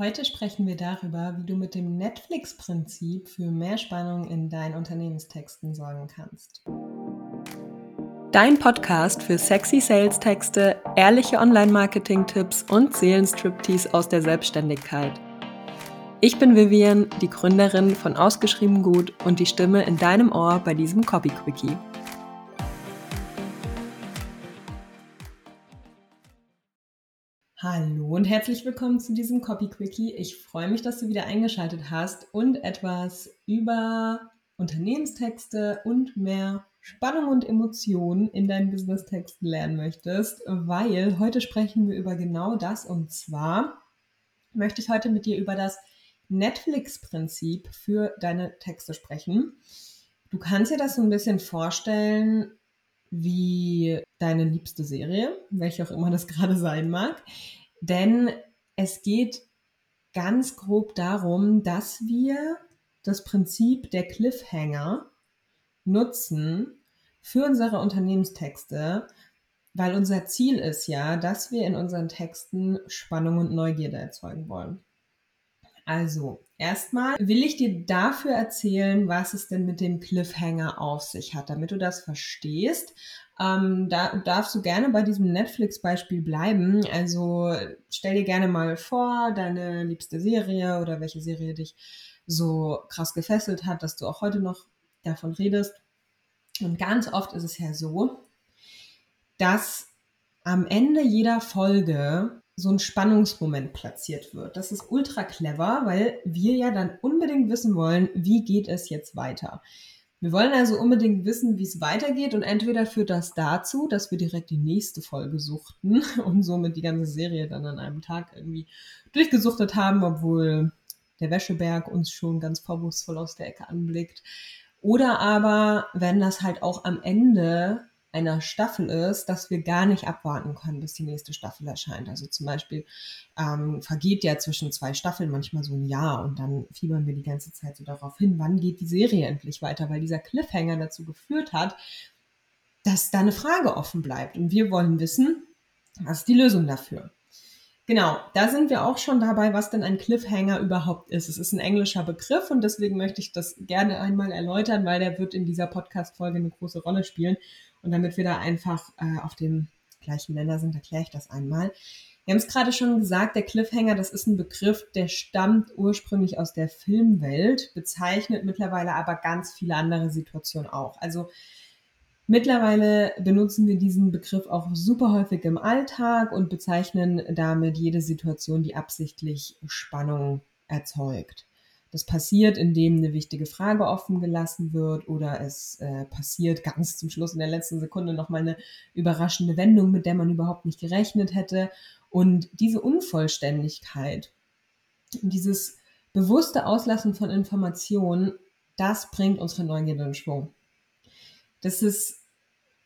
Heute sprechen wir darüber, wie du mit dem Netflix-Prinzip für mehr Spannung in deinen Unternehmenstexten sorgen kannst. Dein Podcast für sexy Sales-Texte, ehrliche Online-Marketing-Tipps und Seelenstriptease aus der Selbstständigkeit. Ich bin Vivian, die Gründerin von Ausgeschrieben Gut und die Stimme in deinem Ohr bei diesem Copy Quickie. Hallo und herzlich willkommen zu diesem Copy Quickie. Ich freue mich, dass du wieder eingeschaltet hast und etwas über Unternehmenstexte und mehr Spannung und Emotionen in deinen Business-Texten lernen möchtest, weil heute sprechen wir über genau das und zwar möchte ich heute mit dir über das Netflix-Prinzip für deine Texte sprechen. Du kannst dir das so ein bisschen vorstellen wie deine liebste Serie, welche auch immer das gerade sein mag. Denn es geht ganz grob darum, dass wir das Prinzip der Cliffhanger nutzen für unsere Unternehmenstexte, weil unser Ziel ist ja, dass wir in unseren Texten Spannung und Neugierde erzeugen wollen. Also, erstmal will ich dir dafür erzählen, was es denn mit dem Cliffhanger auf sich hat, damit du das verstehst. Ähm, da darfst du gerne bei diesem Netflix-Beispiel bleiben. Also stell dir gerne mal vor, deine liebste Serie oder welche Serie dich so krass gefesselt hat, dass du auch heute noch davon redest. Und ganz oft ist es ja so, dass am Ende jeder Folge so ein Spannungsmoment platziert wird. Das ist ultra clever, weil wir ja dann unbedingt wissen wollen, wie geht es jetzt weiter. Wir wollen also unbedingt wissen, wie es weitergeht und entweder führt das dazu, dass wir direkt die nächste Folge suchten und somit die ganze Serie dann an einem Tag irgendwie durchgesuchtet haben, obwohl der Wäscheberg uns schon ganz vorwurfsvoll aus der Ecke anblickt. Oder aber, wenn das halt auch am Ende einer Staffel ist, dass wir gar nicht abwarten können, bis die nächste Staffel erscheint. Also zum Beispiel ähm, vergeht ja zwischen zwei Staffeln manchmal so ein Jahr und dann fiebern wir die ganze Zeit so darauf hin, wann geht die Serie endlich weiter, weil dieser Cliffhanger dazu geführt hat, dass da eine Frage offen bleibt. Und wir wollen wissen, was ist die Lösung dafür? Genau, da sind wir auch schon dabei, was denn ein Cliffhanger überhaupt ist. Es ist ein englischer Begriff und deswegen möchte ich das gerne einmal erläutern, weil der wird in dieser Podcast-Folge eine große Rolle spielen. Und damit wir da einfach äh, auf dem gleichen Nenner sind, erkläre ich das einmal. Wir haben es gerade schon gesagt, der Cliffhanger, das ist ein Begriff, der stammt ursprünglich aus der Filmwelt, bezeichnet mittlerweile aber ganz viele andere Situationen auch. Also Mittlerweile benutzen wir diesen Begriff auch super häufig im Alltag und bezeichnen damit jede Situation, die absichtlich Spannung erzeugt. Das passiert, indem eine wichtige Frage offen gelassen wird oder es äh, passiert ganz zum Schluss in der letzten Sekunde nochmal eine überraschende Wendung, mit der man überhaupt nicht gerechnet hätte. Und diese Unvollständigkeit, dieses bewusste Auslassen von Informationen, das bringt unsere Neugierde in Schwung. Das ist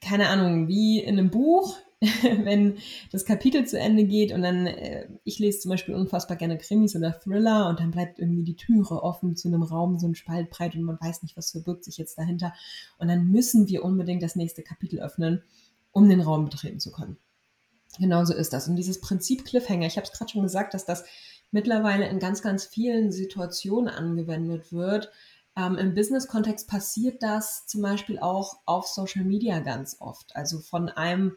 keine Ahnung, wie in einem Buch, wenn das Kapitel zu Ende geht und dann, äh, ich lese zum Beispiel unfassbar gerne Krimis oder Thriller und dann bleibt irgendwie die Türe offen zu einem Raum, so ein Spalt breit und man weiß nicht, was verbirgt sich jetzt dahinter. Und dann müssen wir unbedingt das nächste Kapitel öffnen, um den Raum betreten zu können. Genauso ist das. Und dieses Prinzip Cliffhanger, ich habe es gerade schon gesagt, dass das mittlerweile in ganz, ganz vielen Situationen angewendet wird, ähm, Im Business-Kontext passiert das zum Beispiel auch auf Social Media ganz oft. Also von einem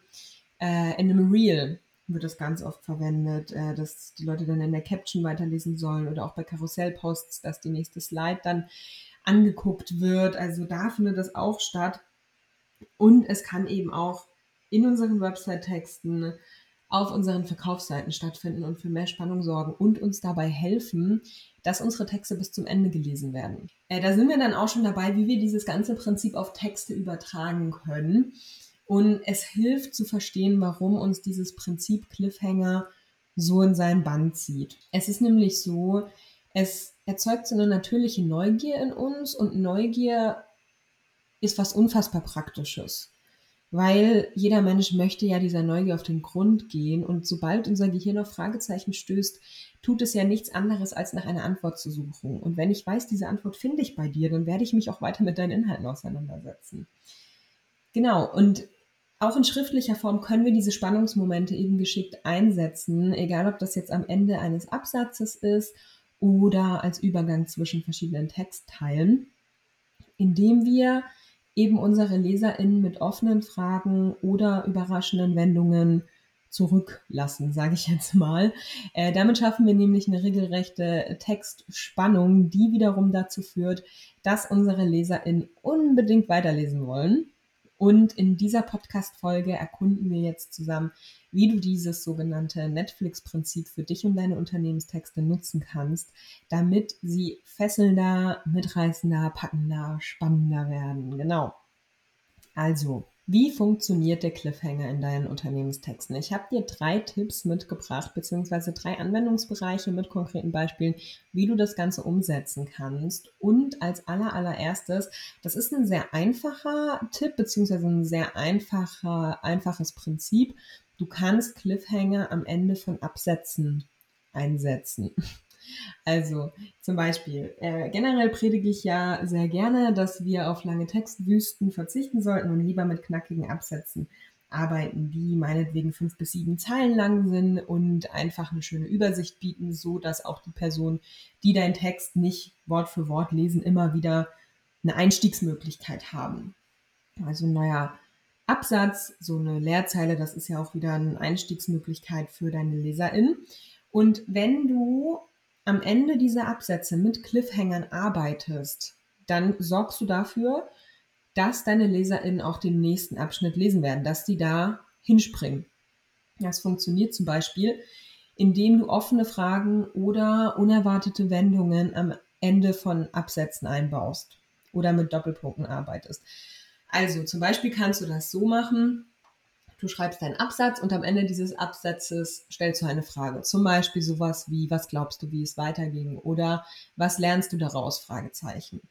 äh, in einem Reel wird das ganz oft verwendet, äh, dass die Leute dann in der Caption weiterlesen sollen oder auch bei Karussellposts, dass die nächste Slide dann angeguckt wird. Also da findet das auch statt. Und es kann eben auch in unseren Website-Texten auf unseren Verkaufsseiten stattfinden und für mehr Spannung sorgen und uns dabei helfen, dass unsere Texte bis zum Ende gelesen werden. Äh, da sind wir dann auch schon dabei, wie wir dieses ganze Prinzip auf Texte übertragen können. Und es hilft zu verstehen, warum uns dieses Prinzip Cliffhanger so in seinen Band zieht. Es ist nämlich so, es erzeugt so eine natürliche Neugier in uns und Neugier ist was unfassbar Praktisches weil jeder Mensch möchte ja dieser Neugier auf den Grund gehen und sobald unser Gehirn auf Fragezeichen stößt, tut es ja nichts anderes, als nach einer Antwort zu suchen. Und wenn ich weiß, diese Antwort finde ich bei dir, dann werde ich mich auch weiter mit deinen Inhalten auseinandersetzen. Genau, und auch in schriftlicher Form können wir diese Spannungsmomente eben geschickt einsetzen, egal ob das jetzt am Ende eines Absatzes ist oder als Übergang zwischen verschiedenen Textteilen, indem wir eben unsere LeserInnen mit offenen Fragen oder überraschenden Wendungen zurücklassen, sage ich jetzt mal. Äh, damit schaffen wir nämlich eine regelrechte Textspannung, die wiederum dazu führt, dass unsere LeserInnen unbedingt weiterlesen wollen. Und in dieser Podcast-Folge erkunden wir jetzt zusammen, wie du dieses sogenannte Netflix-Prinzip für dich und deine Unternehmenstexte nutzen kannst, damit sie fesselnder, mitreißender, packender, spannender werden. Genau. Also, wie funktioniert der Cliffhanger in deinen Unternehmenstexten? Ich habe dir drei Tipps mitgebracht, beziehungsweise drei Anwendungsbereiche mit konkreten Beispielen, wie du das Ganze umsetzen kannst. Und als aller, allererstes, das ist ein sehr einfacher Tipp, beziehungsweise ein sehr einfacher, einfaches Prinzip. Du kannst Cliffhanger am Ende von Absätzen einsetzen. Also zum Beispiel, äh, generell predige ich ja sehr gerne, dass wir auf lange Textwüsten verzichten sollten und lieber mit knackigen Absätzen arbeiten, die meinetwegen fünf bis sieben Zeilen lang sind und einfach eine schöne Übersicht bieten, so dass auch die Personen, die deinen Text nicht Wort für Wort lesen, immer wieder eine Einstiegsmöglichkeit haben. Also ein neuer Absatz, so eine Leerzeile, das ist ja auch wieder eine Einstiegsmöglichkeit für deine LeserInnen. Und wenn du am Ende dieser Absätze mit Cliffhangern arbeitest, dann sorgst du dafür, dass deine LeserInnen auch den nächsten Abschnitt lesen werden, dass die da hinspringen. Das funktioniert zum Beispiel, indem du offene Fragen oder unerwartete Wendungen am Ende von Absätzen einbaust oder mit Doppelpunkten arbeitest. Also zum Beispiel kannst du das so machen, Du schreibst deinen Absatz und am Ende dieses Absatzes stellst du eine Frage. Zum Beispiel sowas wie, was glaubst du, wie es weiterging? Oder was lernst du daraus? Fragezeichen.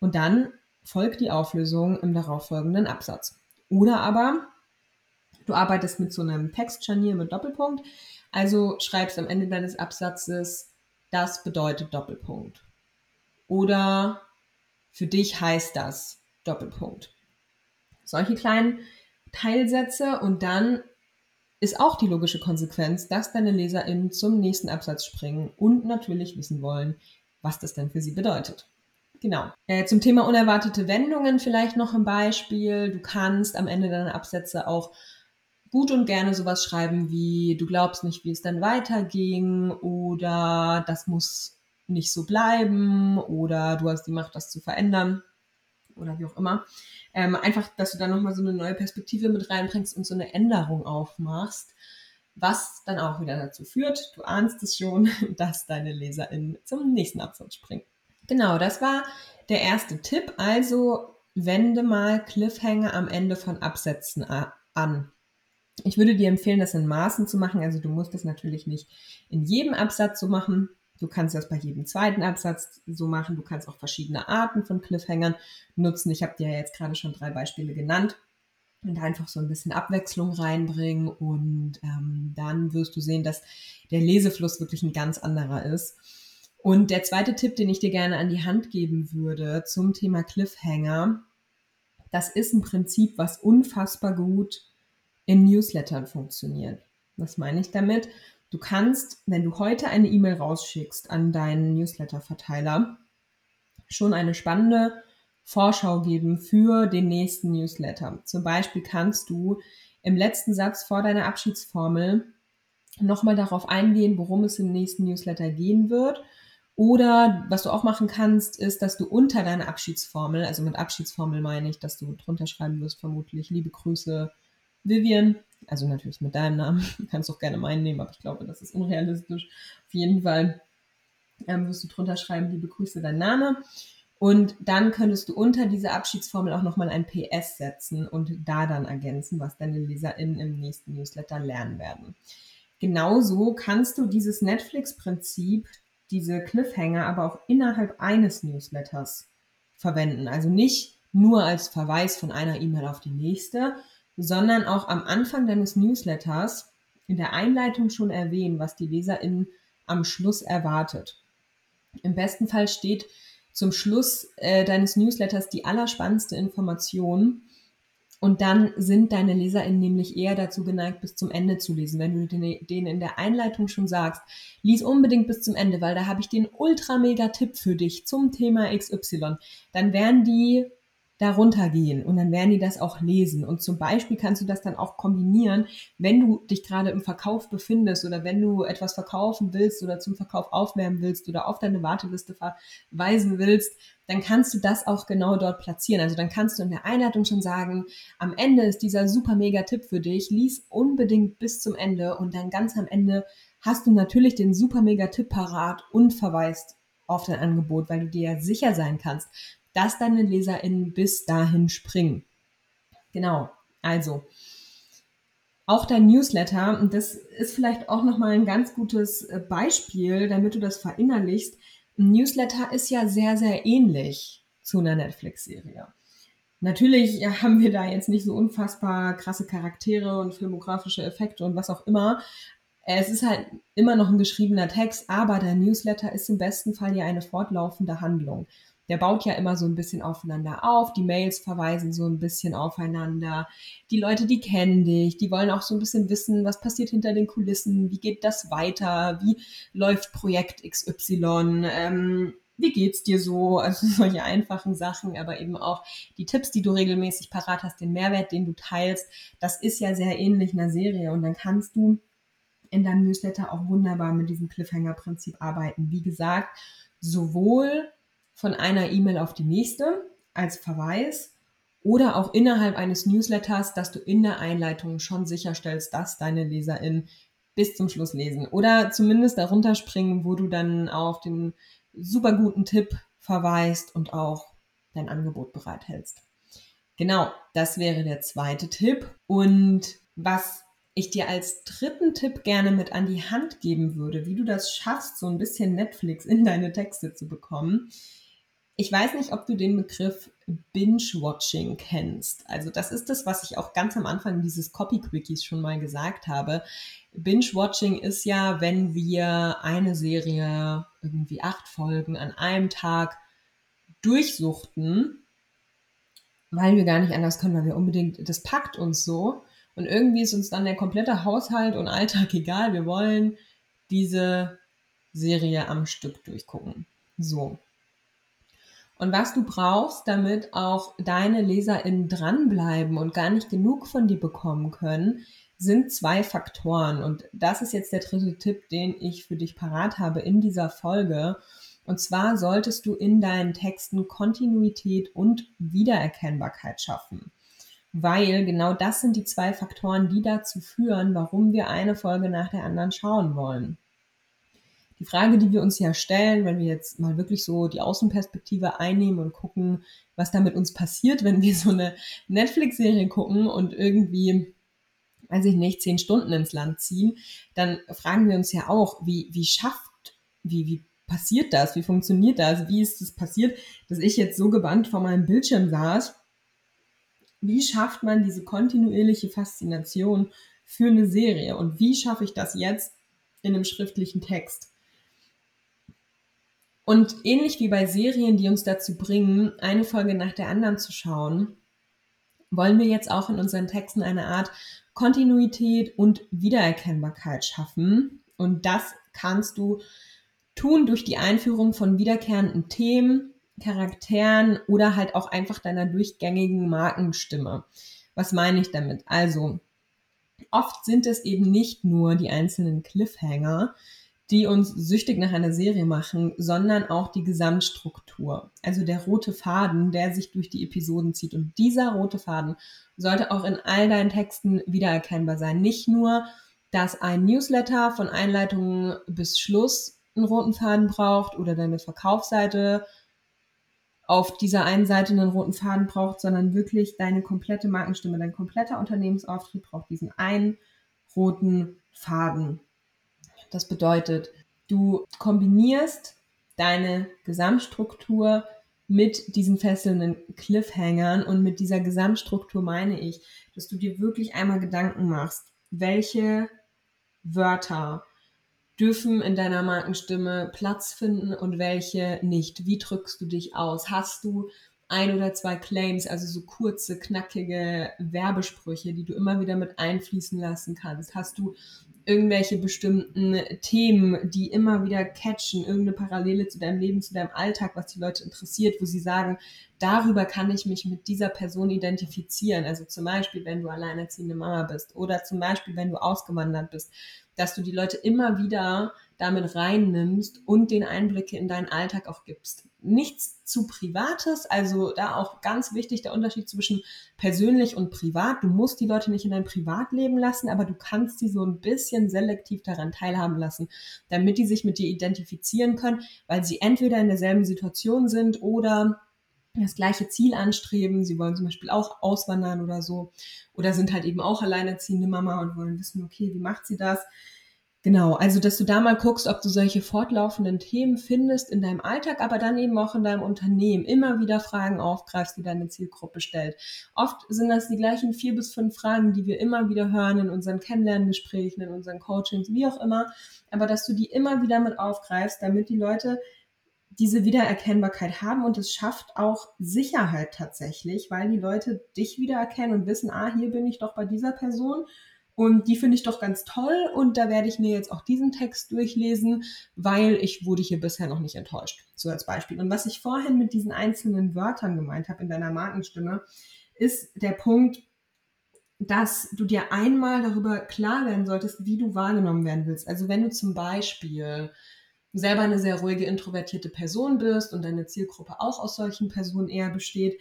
Und dann folgt die Auflösung im darauffolgenden Absatz. Oder aber du arbeitest mit so einem Textscharnier mit Doppelpunkt. Also schreibst am Ende deines Absatzes, das bedeutet Doppelpunkt. Oder für dich heißt das Doppelpunkt. Solche kleinen Teilsätze und dann ist auch die logische Konsequenz, dass deine LeserInnen zum nächsten Absatz springen und natürlich wissen wollen, was das denn für sie bedeutet. Genau. Äh, zum Thema unerwartete Wendungen vielleicht noch ein Beispiel. Du kannst am Ende deiner Absätze auch gut und gerne sowas schreiben wie du glaubst nicht, wie es dann weiterging oder das muss nicht so bleiben oder du hast die Macht, das zu verändern oder wie auch immer. Ähm, einfach, dass du da nochmal so eine neue Perspektive mit reinbringst und so eine Änderung aufmachst, was dann auch wieder dazu führt, du ahnst es schon, dass deine LeserInnen zum nächsten Absatz springen. Genau, das war der erste Tipp. Also wende mal Cliffhanger am Ende von Absätzen an. Ich würde dir empfehlen, das in Maßen zu machen. Also du musst das natürlich nicht in jedem Absatz so machen. Du kannst das bei jedem zweiten Absatz so machen. Du kannst auch verschiedene Arten von Cliffhangern nutzen. Ich habe dir ja jetzt gerade schon drei Beispiele genannt. Und einfach so ein bisschen Abwechslung reinbringen. Und ähm, dann wirst du sehen, dass der Lesefluss wirklich ein ganz anderer ist. Und der zweite Tipp, den ich dir gerne an die Hand geben würde zum Thema Cliffhanger, das ist ein Prinzip, was unfassbar gut in Newslettern funktioniert. Was meine ich damit? Du kannst, wenn du heute eine E-Mail rausschickst an deinen Newsletter-Verteiler, schon eine spannende Vorschau geben für den nächsten Newsletter. Zum Beispiel kannst du im letzten Satz vor deiner Abschiedsformel nochmal darauf eingehen, worum es im nächsten Newsletter gehen wird. Oder was du auch machen kannst, ist, dass du unter deiner Abschiedsformel, also mit Abschiedsformel meine ich, dass du drunter schreiben wirst, vermutlich liebe Grüße, Vivian, also natürlich mit deinem Namen, du kannst auch gerne meinen nehmen, aber ich glaube, das ist unrealistisch. Auf jeden Fall ähm, wirst du drunter schreiben, liebe Grüße, dein Name. Und dann könntest du unter diese Abschiedsformel auch nochmal ein PS setzen und da dann ergänzen, was deine LeserInnen im nächsten Newsletter lernen werden. Genauso kannst du dieses Netflix-Prinzip, diese Cliffhanger, aber auch innerhalb eines Newsletters verwenden. Also nicht nur als Verweis von einer E-Mail auf die nächste, sondern auch am Anfang deines Newsletters in der Einleitung schon erwähnen, was die LeserInnen am Schluss erwartet. Im besten Fall steht zum Schluss äh, deines Newsletters die allerspannendste Information Und dann sind deine LeserInnen nämlich eher dazu geneigt, bis zum Ende zu lesen. Wenn du denen in der Einleitung schon sagst, lies unbedingt bis zum Ende, weil da habe ich den ultra mega Tipp für dich zum Thema XY, dann werden die darunter gehen und dann werden die das auch lesen. Und zum Beispiel kannst du das dann auch kombinieren, wenn du dich gerade im Verkauf befindest oder wenn du etwas verkaufen willst oder zum Verkauf aufwärmen willst oder auf deine Warteliste verweisen willst, dann kannst du das auch genau dort platzieren. Also dann kannst du in der Einleitung schon sagen, am Ende ist dieser super mega Tipp für dich, lies unbedingt bis zum Ende und dann ganz am Ende hast du natürlich den super mega Tipp parat und verweist auf dein Angebot, weil du dir ja sicher sein kannst, dass deine LeserInnen bis dahin springen. Genau, also auch dein Newsletter, und das ist vielleicht auch nochmal ein ganz gutes äh, Beispiel, damit du das verinnerlichst. Ein Newsletter ist ja sehr, sehr ähnlich zu einer Netflix-Serie. Natürlich haben wir da jetzt nicht so unfassbar krasse Charaktere und filmografische Effekte und was auch immer. Es ist halt immer noch ein geschriebener Text, aber der Newsletter ist im besten Fall ja eine fortlaufende Handlung der baut ja immer so ein bisschen aufeinander auf. Die Mails verweisen so ein bisschen aufeinander. Die Leute, die kennen dich, die wollen auch so ein bisschen wissen, was passiert hinter den Kulissen, wie geht das weiter, wie läuft Projekt XY, ähm, wie geht's dir so? Also solche einfachen Sachen, aber eben auch die Tipps, die du regelmäßig parat hast, den Mehrwert, den du teilst. Das ist ja sehr ähnlich einer Serie und dann kannst du in deinem Newsletter auch wunderbar mit diesem Cliffhanger-Prinzip arbeiten. Wie gesagt, sowohl von einer E-Mail auf die nächste als Verweis oder auch innerhalb eines Newsletters, dass du in der Einleitung schon sicherstellst, dass deine LeserInnen bis zum Schluss lesen oder zumindest darunter springen, wo du dann auf den super guten Tipp verweist und auch dein Angebot bereithältst. Genau, das wäre der zweite Tipp. Und was ich dir als dritten Tipp gerne mit an die Hand geben würde, wie du das schaffst, so ein bisschen Netflix in deine Texte zu bekommen, ich weiß nicht, ob du den Begriff Binge-Watching kennst. Also das ist das, was ich auch ganz am Anfang dieses Copy-Quickies schon mal gesagt habe. Binge-Watching ist ja, wenn wir eine Serie, irgendwie acht Folgen an einem Tag durchsuchten, weil wir gar nicht anders können, weil wir unbedingt, das packt uns so. Und irgendwie ist uns dann der komplette Haushalt und Alltag egal. Wir wollen diese Serie am Stück durchgucken. So. Und was du brauchst, damit auch deine LeserInnen dranbleiben und gar nicht genug von dir bekommen können, sind zwei Faktoren. Und das ist jetzt der dritte Tipp, den ich für dich parat habe in dieser Folge. Und zwar solltest du in deinen Texten Kontinuität und Wiedererkennbarkeit schaffen. Weil genau das sind die zwei Faktoren, die dazu führen, warum wir eine Folge nach der anderen schauen wollen die Frage, die wir uns ja stellen, wenn wir jetzt mal wirklich so die Außenperspektive einnehmen und gucken, was da mit uns passiert, wenn wir so eine Netflix-Serie gucken und irgendwie, weiß ich nicht, zehn Stunden ins Land ziehen, dann fragen wir uns ja auch, wie, wie schafft, wie, wie passiert das? Wie funktioniert das? Wie ist es das passiert, dass ich jetzt so gebannt vor meinem Bildschirm saß? Wie schafft man diese kontinuierliche Faszination für eine Serie? Und wie schaffe ich das jetzt in einem schriftlichen Text? Und ähnlich wie bei Serien, die uns dazu bringen, eine Folge nach der anderen zu schauen, wollen wir jetzt auch in unseren Texten eine Art Kontinuität und Wiedererkennbarkeit schaffen. Und das kannst du tun durch die Einführung von wiederkehrenden Themen, Charakteren oder halt auch einfach deiner durchgängigen Markenstimme. Was meine ich damit? Also, oft sind es eben nicht nur die einzelnen Cliffhanger, die uns süchtig nach einer Serie machen, sondern auch die Gesamtstruktur. Also der rote Faden, der sich durch die Episoden zieht. Und dieser rote Faden sollte auch in all deinen Texten wiedererkennbar sein. Nicht nur, dass ein Newsletter von Einleitung bis Schluss einen roten Faden braucht oder deine Verkaufsseite auf dieser einen Seite einen roten Faden braucht, sondern wirklich deine komplette Markenstimme, dein kompletter Unternehmensauftritt braucht diesen einen roten Faden. Das bedeutet, du kombinierst deine Gesamtstruktur mit diesen fesselnden Cliffhangern und mit dieser Gesamtstruktur meine ich, dass du dir wirklich einmal Gedanken machst, welche Wörter dürfen in deiner Markenstimme Platz finden und welche nicht. Wie drückst du dich aus? Hast du ein oder zwei Claims, also so kurze, knackige Werbesprüche, die du immer wieder mit einfließen lassen kannst? Hast du irgendwelche bestimmten Themen, die immer wieder catchen, irgendeine Parallele zu deinem Leben, zu deinem Alltag, was die Leute interessiert, wo sie sagen, darüber kann ich mich mit dieser Person identifizieren. Also zum Beispiel, wenn du alleinerziehende Mama bist oder zum Beispiel, wenn du ausgewandert bist, dass du die Leute immer wieder damit reinnimmst und den Einblicke in deinen Alltag auch gibst. Nichts zu Privates, also da auch ganz wichtig der Unterschied zwischen persönlich und privat. Du musst die Leute nicht in dein Privatleben lassen, aber du kannst sie so ein bisschen selektiv daran teilhaben lassen, damit die sich mit dir identifizieren können, weil sie entweder in derselben Situation sind oder das gleiche Ziel anstreben. Sie wollen zum Beispiel auch auswandern oder so. Oder sind halt eben auch alleinerziehende Mama und wollen wissen, okay, wie macht sie das? Genau, also dass du da mal guckst, ob du solche fortlaufenden Themen findest in deinem Alltag, aber dann eben auch in deinem Unternehmen immer wieder Fragen aufgreifst, die deine Zielgruppe stellt. Oft sind das die gleichen vier bis fünf Fragen, die wir immer wieder hören in unseren Kennenlerngesprächen, in unseren Coachings, wie auch immer, aber dass du die immer wieder mit aufgreifst, damit die Leute diese Wiedererkennbarkeit haben und es schafft auch Sicherheit tatsächlich, weil die Leute dich wiedererkennen und wissen, ah, hier bin ich doch bei dieser Person und die finde ich doch ganz toll und da werde ich mir jetzt auch diesen Text durchlesen, weil ich wurde hier bisher noch nicht enttäuscht. So als Beispiel. Und was ich vorhin mit diesen einzelnen Wörtern gemeint habe in deiner Markenstimme, ist der Punkt, dass du dir einmal darüber klar werden solltest, wie du wahrgenommen werden willst. Also wenn du zum Beispiel selber eine sehr ruhige, introvertierte Person bist und deine Zielgruppe auch aus solchen Personen eher besteht,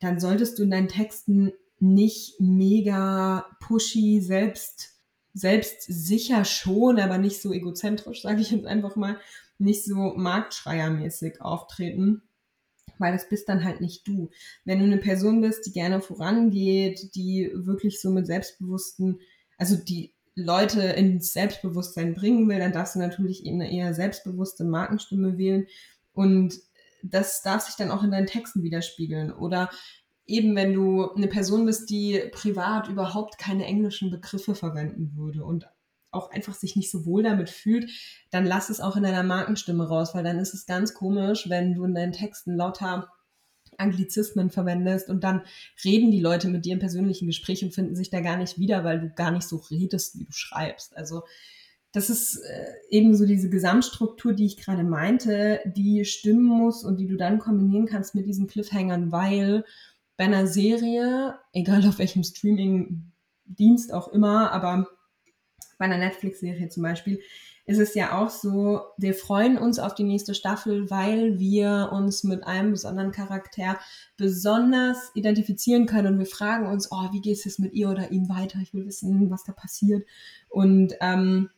dann solltest du in deinen Texten nicht mega pushy, selbst, selbst sicher schon, aber nicht so egozentrisch, sage ich jetzt einfach mal, nicht so marktschreiermäßig auftreten, weil das bist dann halt nicht du. Wenn du eine Person bist, die gerne vorangeht, die wirklich so mit selbstbewussten, also die Leute ins Selbstbewusstsein bringen will, dann darfst du natürlich eine eher selbstbewusste Markenstimme wählen und das darf sich dann auch in deinen Texten widerspiegeln. Oder eben, wenn du eine Person bist, die privat überhaupt keine englischen Begriffe verwenden würde und auch einfach sich nicht so wohl damit fühlt, dann lass es auch in deiner Markenstimme raus, weil dann ist es ganz komisch, wenn du in deinen Texten lauter Anglizismen verwendest und dann reden die Leute mit dir im persönlichen Gespräch und finden sich da gar nicht wieder, weil du gar nicht so redest, wie du schreibst. Also das ist äh, eben so diese Gesamtstruktur, die ich gerade meinte, die stimmen muss und die du dann kombinieren kannst mit diesen Cliffhangern, weil bei einer Serie, egal auf welchem Streaming-Dienst auch immer, aber bei einer Netflix-Serie zum Beispiel, ist es ja auch so, wir freuen uns auf die nächste Staffel, weil wir uns mit einem besonderen Charakter besonders identifizieren können und wir fragen uns, oh, wie geht es jetzt mit ihr oder ihm weiter? Ich will wissen, was da passiert. Und ähm,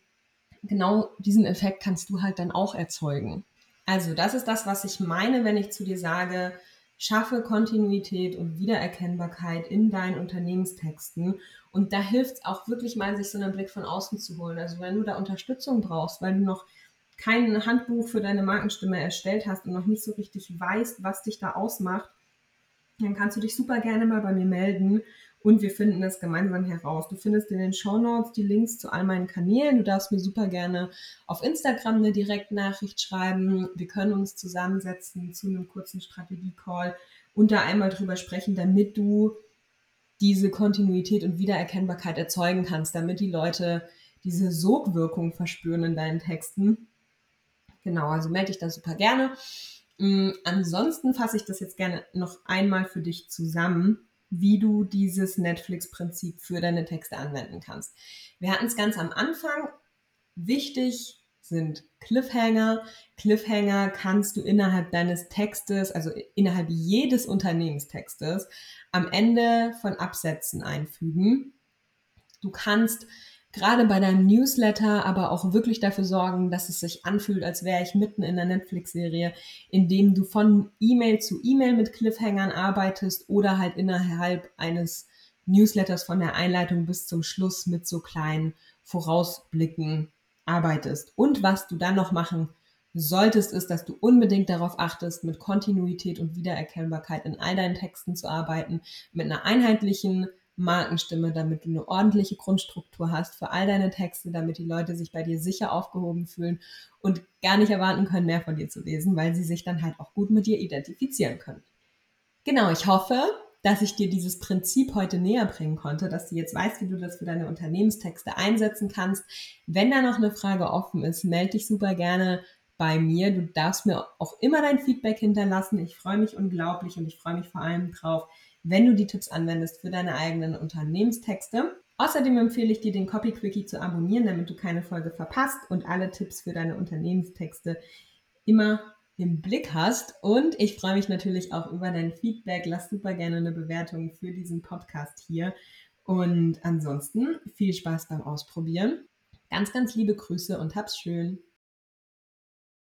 genau diesen Effekt kannst du halt dann auch erzeugen. Also das ist das, was ich meine, wenn ich zu dir sage, schaffe Kontinuität und Wiedererkennbarkeit in deinen Unternehmenstexten und da hilft es auch wirklich mal, sich so einen Blick von außen zu holen. Also wenn du da Unterstützung brauchst, weil du noch kein Handbuch für deine Markenstimme erstellt hast und noch nicht so richtig weißt, was dich da ausmacht, dann kannst du dich super gerne mal bei mir melden und wir finden das gemeinsam heraus. Du findest in den Show Notes die Links zu all meinen Kanälen. Du darfst mir super gerne auf Instagram eine Direktnachricht schreiben. Wir können uns zusammensetzen zu einem kurzen Strategie-Call und da einmal drüber sprechen, damit du diese Kontinuität und Wiedererkennbarkeit erzeugen kannst, damit die Leute diese Sogwirkung verspüren in deinen Texten. Genau, also melde dich da super gerne. Mm, ansonsten fasse ich das jetzt gerne noch einmal für dich zusammen, wie du dieses Netflix-Prinzip für deine Texte anwenden kannst. Wir hatten es ganz am Anfang. Wichtig sind Cliffhanger. Cliffhanger kannst du innerhalb deines Textes, also innerhalb jedes Unternehmenstextes, am Ende von Absätzen einfügen. Du kannst gerade bei deinem Newsletter aber auch wirklich dafür sorgen, dass es sich anfühlt, als wäre ich mitten in einer Netflix-Serie, indem du von E-Mail zu E-Mail mit Cliffhangern arbeitest oder halt innerhalb eines Newsletters von der Einleitung bis zum Schluss mit so kleinen Vorausblicken arbeitest. Und was du dann noch machen solltest, ist, dass du unbedingt darauf achtest, mit Kontinuität und Wiedererkennbarkeit in all deinen Texten zu arbeiten, mit einer einheitlichen Markenstimme, damit du eine ordentliche Grundstruktur hast für all deine Texte, damit die Leute sich bei dir sicher aufgehoben fühlen und gar nicht erwarten können, mehr von dir zu lesen, weil sie sich dann halt auch gut mit dir identifizieren können. Genau, ich hoffe, dass ich dir dieses Prinzip heute näher bringen konnte, dass du jetzt weißt, wie du das für deine Unternehmenstexte einsetzen kannst. Wenn da noch eine Frage offen ist, melde dich super gerne bei mir. Du darfst mir auch immer dein Feedback hinterlassen. Ich freue mich unglaublich und ich freue mich vor allem drauf, wenn du die Tipps anwendest für deine eigenen Unternehmenstexte. Außerdem empfehle ich dir, den Copy Quickie zu abonnieren, damit du keine Folge verpasst und alle Tipps für deine Unternehmenstexte immer im Blick hast. Und ich freue mich natürlich auch über dein Feedback. Lass super gerne eine Bewertung für diesen Podcast hier. Und ansonsten viel Spaß beim Ausprobieren. Ganz, ganz liebe Grüße und hab's schön.